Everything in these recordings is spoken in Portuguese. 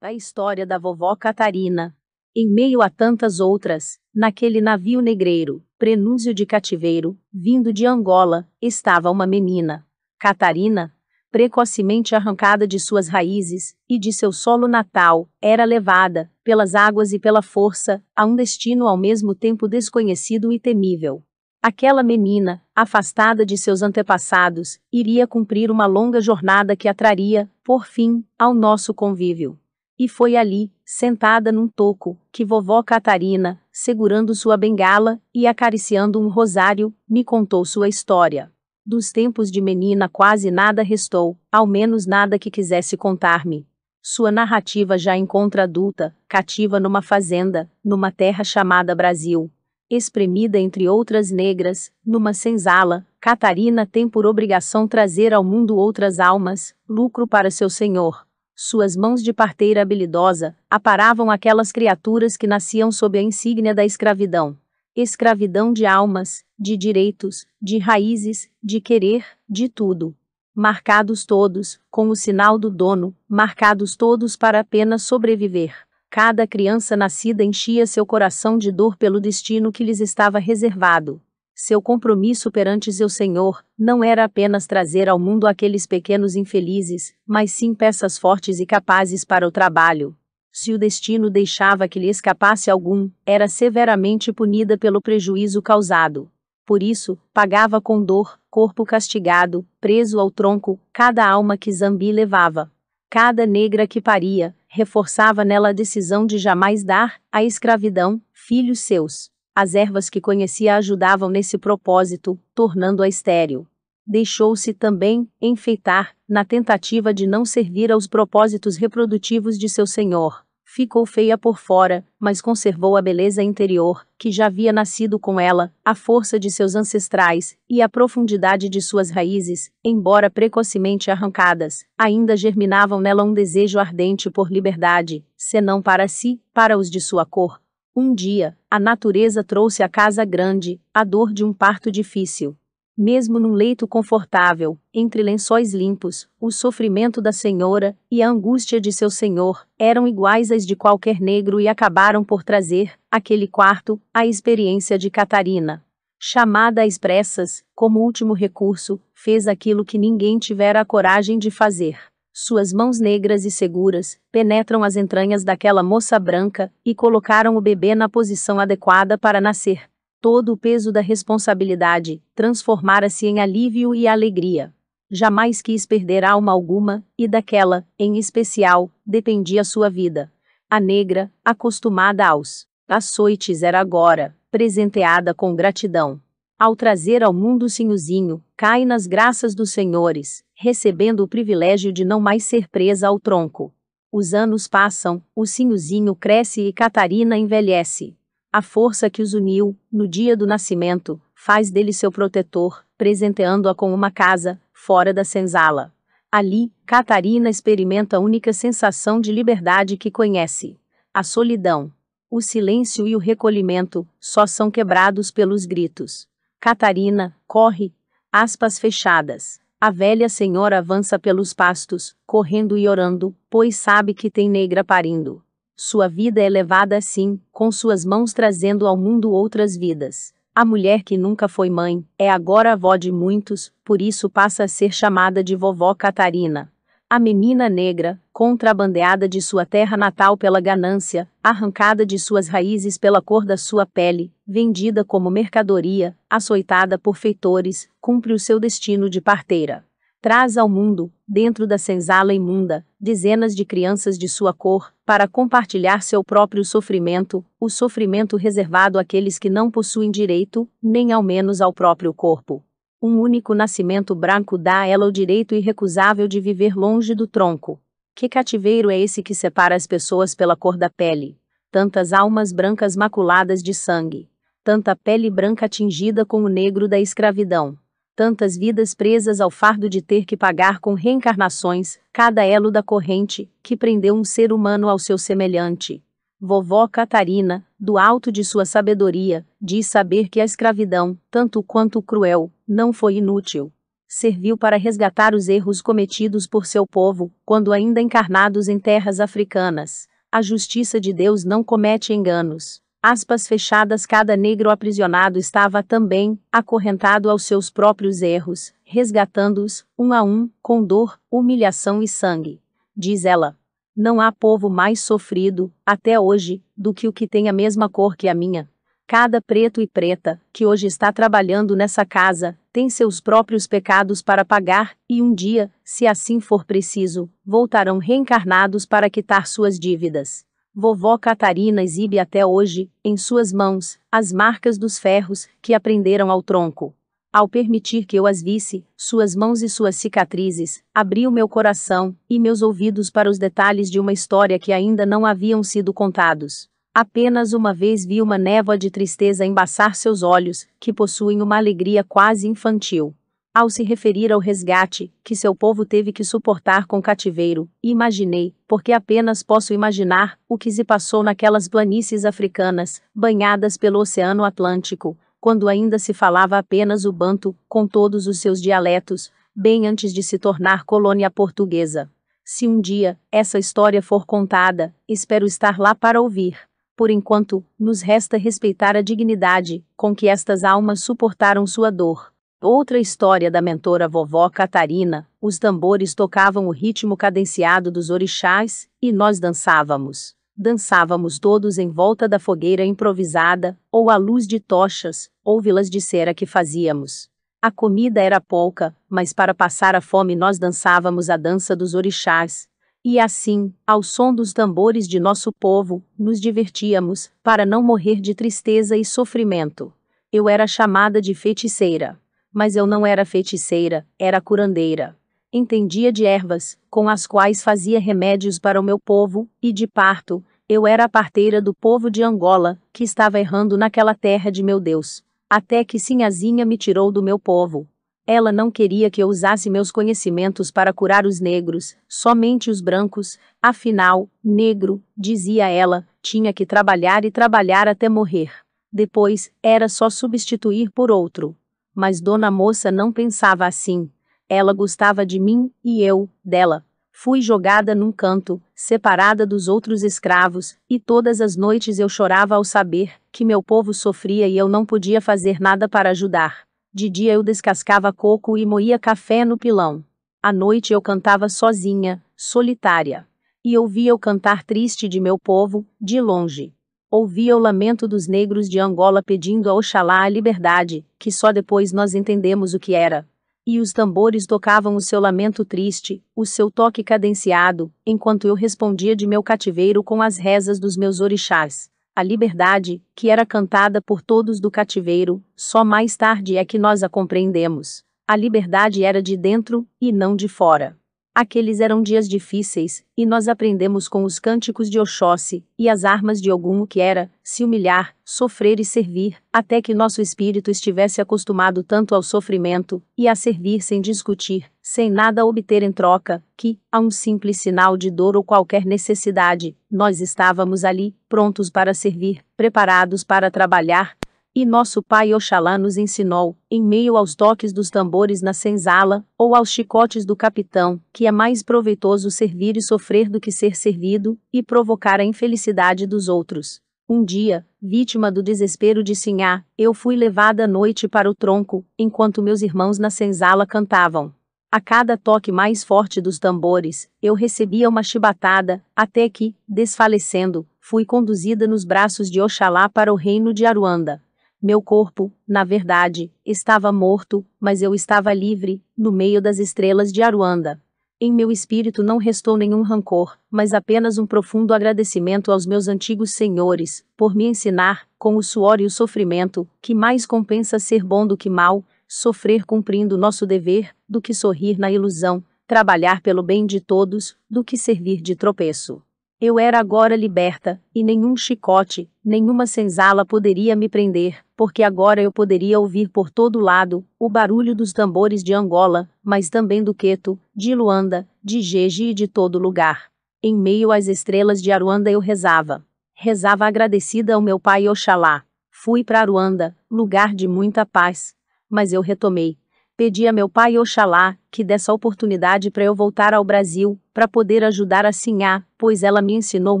A história da vovó Catarina. Em meio a tantas outras, naquele navio negreiro, prenúncio de cativeiro, vindo de Angola, estava uma menina. Catarina, precocemente arrancada de suas raízes e de seu solo natal, era levada, pelas águas e pela força, a um destino ao mesmo tempo desconhecido e temível. Aquela menina, afastada de seus antepassados, iria cumprir uma longa jornada que a traria, por fim, ao nosso convívio. E foi ali, sentada num toco, que vovó Catarina, segurando sua bengala e acariciando um rosário, me contou sua história. Dos tempos de menina quase nada restou, ao menos nada que quisesse contar-me. Sua narrativa já encontra adulta, cativa numa fazenda, numa terra chamada Brasil, espremida entre outras negras, numa senzala, Catarina tem por obrigação trazer ao mundo outras almas, lucro para seu senhor. Suas mãos de parteira habilidosa aparavam aquelas criaturas que nasciam sob a insígnia da escravidão. Escravidão de almas, de direitos, de raízes, de querer, de tudo. Marcados todos, com o sinal do dono, marcados todos para apenas sobreviver. Cada criança nascida enchia seu coração de dor pelo destino que lhes estava reservado. Seu compromisso perante seu Senhor não era apenas trazer ao mundo aqueles pequenos infelizes, mas sim peças fortes e capazes para o trabalho. Se o destino deixava que lhe escapasse algum, era severamente punida pelo prejuízo causado. Por isso, pagava com dor, corpo castigado, preso ao tronco, cada alma que Zambi levava. Cada negra que paria, reforçava nela a decisão de jamais dar, à escravidão, filhos seus. As ervas que conhecia ajudavam nesse propósito, tornando-a estéril. Deixou-se também enfeitar, na tentativa de não servir aos propósitos reprodutivos de seu senhor. Ficou feia por fora, mas conservou a beleza interior, que já havia nascido com ela, a força de seus ancestrais e a profundidade de suas raízes, embora precocemente arrancadas, ainda germinavam nela um desejo ardente por liberdade, senão para si, para os de sua cor. Um dia, a natureza trouxe à casa grande a dor de um parto difícil. Mesmo num leito confortável, entre lençóis limpos, o sofrimento da senhora e a angústia de seu senhor eram iguais às de qualquer negro e acabaram por trazer, aquele quarto, a experiência de Catarina. Chamada às pressas, como último recurso, fez aquilo que ninguém tivera a coragem de fazer. Suas mãos negras e seguras penetram as entranhas daquela moça branca e colocaram o bebê na posição adequada para nascer todo o peso da responsabilidade, transformara-se em alívio e alegria. Jamais quis perder alma alguma, e daquela, em especial, dependia sua vida. A negra, acostumada aos açoites, era agora presenteada com gratidão. Ao trazer ao mundo sinhozinho, cai nas graças dos senhores, recebendo o privilégio de não mais ser presa ao tronco. Os anos passam, o sinhozinho cresce e Catarina envelhece. A força que os uniu, no dia do nascimento, faz dele seu protetor, presenteando-a com uma casa, fora da senzala. Ali, Catarina experimenta a única sensação de liberdade que conhece: a solidão. O silêncio e o recolhimento só são quebrados pelos gritos. Catarina, corre! Aspas fechadas. A velha senhora avança pelos pastos, correndo e orando, pois sabe que tem negra parindo. Sua vida é levada assim, com suas mãos trazendo ao mundo outras vidas. A mulher que nunca foi mãe, é agora avó de muitos, por isso passa a ser chamada de vovó Catarina. A menina negra, contrabandeada de sua terra natal pela ganância, arrancada de suas raízes pela cor da sua pele, vendida como mercadoria, açoitada por feitores, cumpre o seu destino de parteira traz ao mundo, dentro da senzala imunda, dezenas de crianças de sua cor, para compartilhar seu próprio sofrimento, o sofrimento reservado àqueles que não possuem direito, nem ao menos ao próprio corpo. Um único nascimento branco dá a ela o direito irrecusável de viver longe do tronco. Que cativeiro é esse que separa as pessoas pela cor da pele? Tantas almas brancas maculadas de sangue. Tanta pele branca tingida com o negro da escravidão tantas vidas presas ao fardo de ter que pagar com reencarnações, cada elo da corrente, que prendeu um ser humano ao seu semelhante. Vovó Catarina, do alto de sua sabedoria, diz saber que a escravidão, tanto quanto cruel, não foi inútil. serviu para resgatar os erros cometidos por seu povo, quando ainda encarnados em terras africanas. A justiça de Deus não comete enganos. Aspas fechadas, cada negro aprisionado estava também acorrentado aos seus próprios erros, resgatando-os, um a um, com dor, humilhação e sangue. Diz ela. Não há povo mais sofrido, até hoje, do que o que tem a mesma cor que a minha. Cada preto e preta, que hoje está trabalhando nessa casa, tem seus próprios pecados para pagar, e um dia, se assim for preciso, voltarão reencarnados para quitar suas dívidas. Vovó Catarina exibe até hoje, em suas mãos, as marcas dos ferros que aprenderam ao tronco. Ao permitir que eu as visse, suas mãos e suas cicatrizes, abri o meu coração e meus ouvidos para os detalhes de uma história que ainda não haviam sido contados. Apenas uma vez vi uma névoa de tristeza embaçar seus olhos, que possuem uma alegria quase infantil. Ao se referir ao resgate que seu povo teve que suportar com cativeiro, imaginei, porque apenas posso imaginar, o que se passou naquelas planícies africanas, banhadas pelo Oceano Atlântico, quando ainda se falava apenas o banto, com todos os seus dialetos, bem antes de se tornar colônia portuguesa. Se um dia essa história for contada, espero estar lá para ouvir. Por enquanto, nos resta respeitar a dignidade com que estas almas suportaram sua dor. Outra história da mentora vovó Catarina: os tambores tocavam o ritmo cadenciado dos orixás e nós dançávamos. Dançávamos todos em volta da fogueira improvisada, ou à luz de tochas, ou vilas de cera que fazíamos. A comida era pouca, mas para passar a fome nós dançávamos a dança dos orixás. E assim, ao som dos tambores de nosso povo, nos divertíamos, para não morrer de tristeza e sofrimento. Eu era chamada de feiticeira. Mas eu não era feiticeira, era curandeira entendia de ervas, com as quais fazia remédios para o meu povo, e de parto, eu era a parteira do povo de Angola, que estava errando naquela terra de meu Deus. Até que Sinhazinha me tirou do meu povo. Ela não queria que eu usasse meus conhecimentos para curar os negros, somente os brancos, afinal, negro, dizia ela, tinha que trabalhar e trabalhar até morrer. Depois, era só substituir por outro. Mas Dona Moça não pensava assim. Ela gostava de mim, e eu, dela. Fui jogada num canto, separada dos outros escravos, e todas as noites eu chorava ao saber que meu povo sofria e eu não podia fazer nada para ajudar. De dia eu descascava coco e moía café no pilão. À noite eu cantava sozinha, solitária. E ouvia o cantar triste de meu povo, de longe. Ouvia o lamento dos negros de Angola pedindo a Oxalá a liberdade, que só depois nós entendemos o que era. E os tambores tocavam o seu lamento triste, o seu toque cadenciado, enquanto eu respondia de meu cativeiro com as rezas dos meus orixás. A liberdade, que era cantada por todos do cativeiro, só mais tarde é que nós a compreendemos. A liberdade era de dentro, e não de fora. Aqueles eram dias difíceis, e nós aprendemos com os cânticos de Oxóssi, e as armas de algum que era, se humilhar, sofrer e servir, até que nosso espírito estivesse acostumado tanto ao sofrimento, e a servir sem discutir, sem nada obter em troca, que, a um simples sinal de dor ou qualquer necessidade, nós estávamos ali, prontos para servir, preparados para trabalhar, e nosso pai Oxalá nos ensinou, em meio aos toques dos tambores na senzala, ou aos chicotes do capitão, que é mais proveitoso servir e sofrer do que ser servido, e provocar a infelicidade dos outros. Um dia, vítima do desespero de Sinhá, eu fui levada à noite para o tronco, enquanto meus irmãos na senzala cantavam. A cada toque mais forte dos tambores, eu recebia uma chibatada, até que, desfalecendo, fui conduzida nos braços de Oxalá para o reino de Aruanda. Meu corpo, na verdade, estava morto, mas eu estava livre, no meio das estrelas de Aruanda. Em meu espírito não restou nenhum rancor, mas apenas um profundo agradecimento aos meus antigos senhores, por me ensinar, com o suor e o sofrimento, que mais compensa ser bom do que mal, sofrer cumprindo nosso dever, do que sorrir na ilusão, trabalhar pelo bem de todos, do que servir de tropeço. Eu era agora liberta, e nenhum chicote, nenhuma senzala poderia me prender, porque agora eu poderia ouvir por todo lado o barulho dos tambores de Angola, mas também do Queto, de Luanda, de Jeje e de todo lugar. Em meio às estrelas de Aruanda eu rezava. Rezava agradecida ao meu pai Oxalá. Fui para Aruanda, lugar de muita paz. Mas eu retomei. Pedi a meu pai Oxalá que desse a oportunidade para eu voltar ao Brasil, para poder ajudar a Sinhá, pois ela me ensinou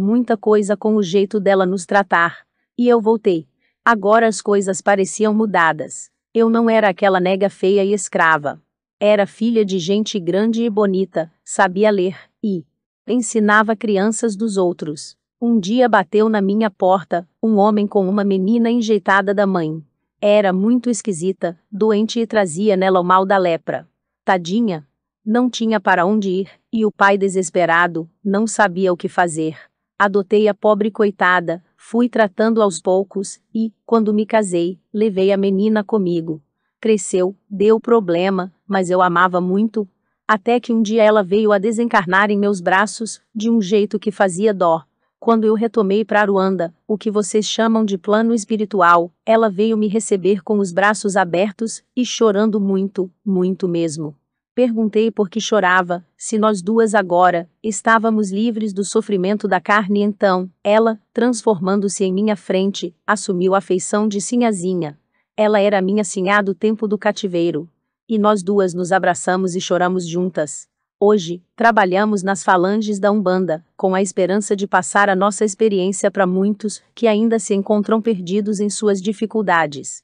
muita coisa com o jeito dela nos tratar. E eu voltei. Agora as coisas pareciam mudadas. Eu não era aquela nega feia e escrava. Era filha de gente grande e bonita, sabia ler e ensinava crianças dos outros. Um dia bateu na minha porta um homem com uma menina enjeitada da mãe. Era muito esquisita, doente e trazia nela o mal da lepra. Tadinha! Não tinha para onde ir, e o pai desesperado, não sabia o que fazer. Adotei a pobre coitada, fui tratando aos poucos, e, quando me casei, levei a menina comigo. Cresceu, deu problema, mas eu amava muito. Até que um dia ela veio a desencarnar em meus braços, de um jeito que fazia dó. Quando eu retomei para Aruanda, o que vocês chamam de plano espiritual, ela veio me receber com os braços abertos e chorando muito, muito mesmo. Perguntei por que chorava, se nós duas agora estávamos livres do sofrimento da carne. Então, ela, transformando-se em minha frente, assumiu a feição de sinhazinha. Ela era minha sinhá do tempo do cativeiro. E nós duas nos abraçamos e choramos juntas. Hoje, trabalhamos nas falanges da Umbanda, com a esperança de passar a nossa experiência para muitos que ainda se encontram perdidos em suas dificuldades.